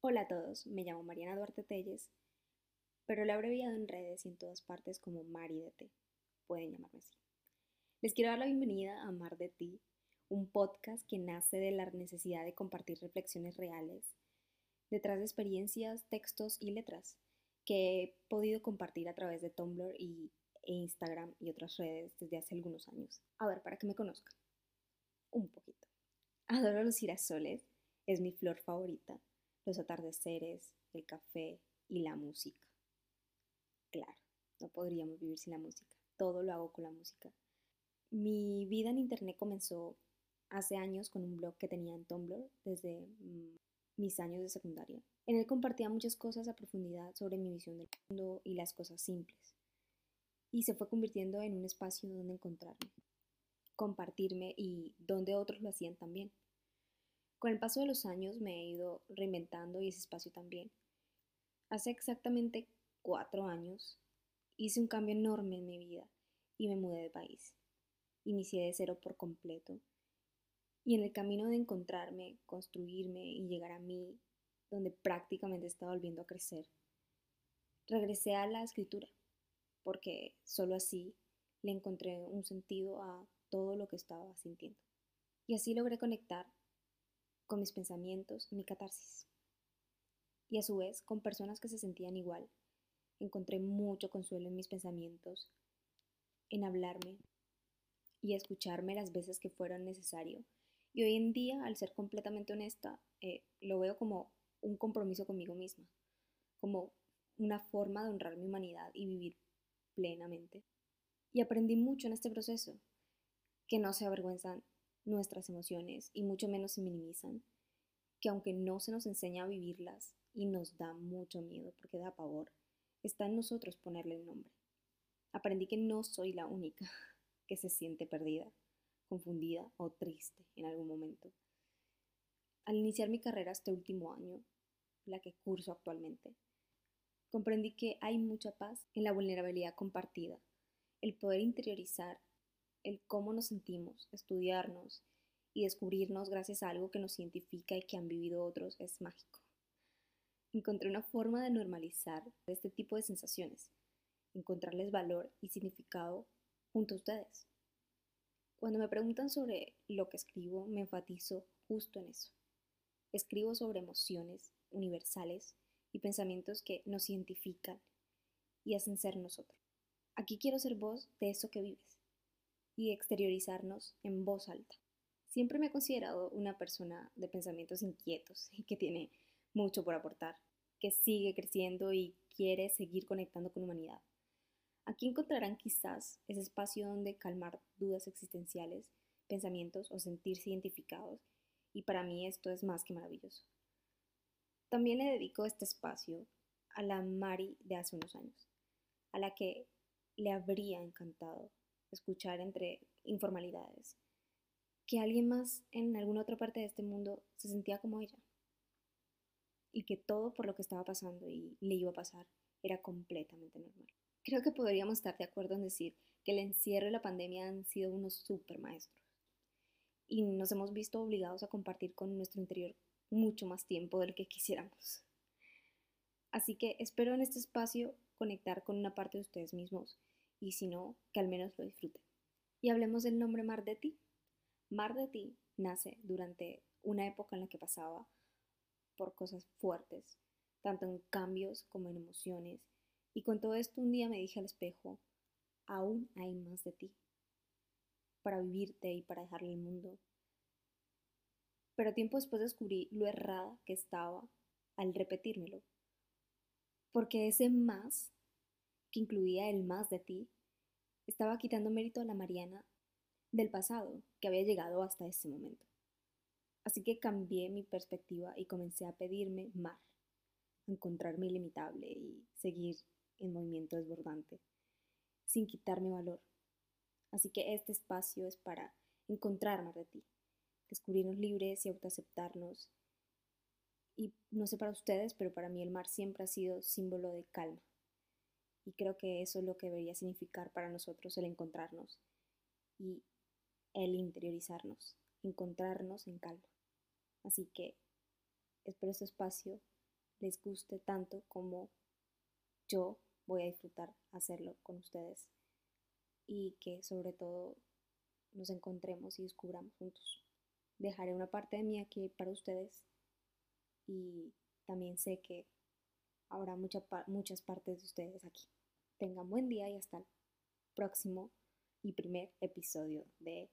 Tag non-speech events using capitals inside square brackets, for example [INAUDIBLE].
Hola a todos, me llamo Mariana Duarte Telles, pero la he abreviado en redes y en todas partes como Mari de T. Pueden llamarme así. Les quiero dar la bienvenida a Mar de Ti, un podcast que nace de la necesidad de compartir reflexiones reales detrás de experiencias, textos y letras que he podido compartir a través de Tumblr y, e Instagram y otras redes desde hace algunos años. A ver, para que me conozcan. Un poquito. Adoro los girasoles, es mi flor favorita los atardeceres, el café y la música. Claro, no podríamos vivir sin la música. Todo lo hago con la música. Mi vida en Internet comenzó hace años con un blog que tenía en Tumblr desde mm, mis años de secundaria. En él compartía muchas cosas a profundidad sobre mi visión del mundo y las cosas simples. Y se fue convirtiendo en un espacio donde encontrarme, compartirme y donde otros lo hacían también. Con el paso de los años me he ido reinventando y ese espacio también. Hace exactamente cuatro años hice un cambio enorme en mi vida y me mudé de país. Inicié de cero por completo y en el camino de encontrarme, construirme y llegar a mí, donde prácticamente estaba volviendo a crecer, regresé a la escritura, porque solo así le encontré un sentido a todo lo que estaba sintiendo. Y así logré conectar con mis pensamientos mi catarsis. Y a su vez, con personas que se sentían igual, encontré mucho consuelo en mis pensamientos, en hablarme y escucharme las veces que fueran necesario. Y hoy en día, al ser completamente honesta, eh, lo veo como un compromiso conmigo misma, como una forma de honrar mi humanidad y vivir plenamente. Y aprendí mucho en este proceso, que no se avergüenzan nuestras emociones y mucho menos se minimizan, que aunque no se nos enseña a vivirlas y nos da mucho miedo porque da pavor, está en nosotros ponerle el nombre. Aprendí que no soy la única [LAUGHS] que se siente perdida, confundida o triste en algún momento. Al iniciar mi carrera este último año, la que curso actualmente, comprendí que hay mucha paz en la vulnerabilidad compartida, el poder interiorizar el cómo nos sentimos, estudiarnos y descubrirnos gracias a algo que nos identifica y que han vivido otros es mágico. Encontré una forma de normalizar este tipo de sensaciones, encontrarles valor y significado junto a ustedes. Cuando me preguntan sobre lo que escribo, me enfatizo justo en eso. Escribo sobre emociones universales y pensamientos que nos identifican y hacen ser nosotros. Aquí quiero ser voz de eso que vives y exteriorizarnos en voz alta. Siempre me he considerado una persona de pensamientos inquietos y que tiene mucho por aportar, que sigue creciendo y quiere seguir conectando con humanidad. Aquí encontrarán quizás ese espacio donde calmar dudas existenciales, pensamientos o sentirse identificados, y para mí esto es más que maravilloso. También le dedico este espacio a la Mari de hace unos años, a la que le habría encantado escuchar entre informalidades, que alguien más en alguna otra parte de este mundo se sentía como ella y que todo por lo que estaba pasando y le iba a pasar era completamente normal. Creo que podríamos estar de acuerdo en decir que el encierro y la pandemia han sido unos super maestros y nos hemos visto obligados a compartir con nuestro interior mucho más tiempo del que quisiéramos. Así que espero en este espacio conectar con una parte de ustedes mismos y si no, que al menos lo disfruten. Y hablemos del nombre Mar de Ti. Mar de Ti nace durante una época en la que pasaba por cosas fuertes, tanto en cambios como en emociones, y con todo esto un día me dije al espejo, aún hay más de ti, para vivirte y para dejarle el mundo. Pero tiempo después descubrí lo errada que estaba al repetírmelo, porque ese más que incluía el más de ti, estaba quitando mérito a la Mariana del pasado que había llegado hasta ese momento. Así que cambié mi perspectiva y comencé a pedirme mar, encontrarme ilimitable y seguir en movimiento desbordante, sin quitarme valor. Así que este espacio es para encontrar más de ti, descubrirnos libres y autoaceptarnos. Y no sé para ustedes, pero para mí el mar siempre ha sido símbolo de calma, y creo que eso es lo que debería significar para nosotros el encontrarnos y el interiorizarnos, encontrarnos en calma. Así que espero este espacio les guste tanto como yo voy a disfrutar hacerlo con ustedes y que sobre todo nos encontremos y descubramos juntos. Dejaré una parte de mí aquí para ustedes y también sé que habrá muchas partes de ustedes aquí. Tengan buen día y hasta el próximo y primer episodio de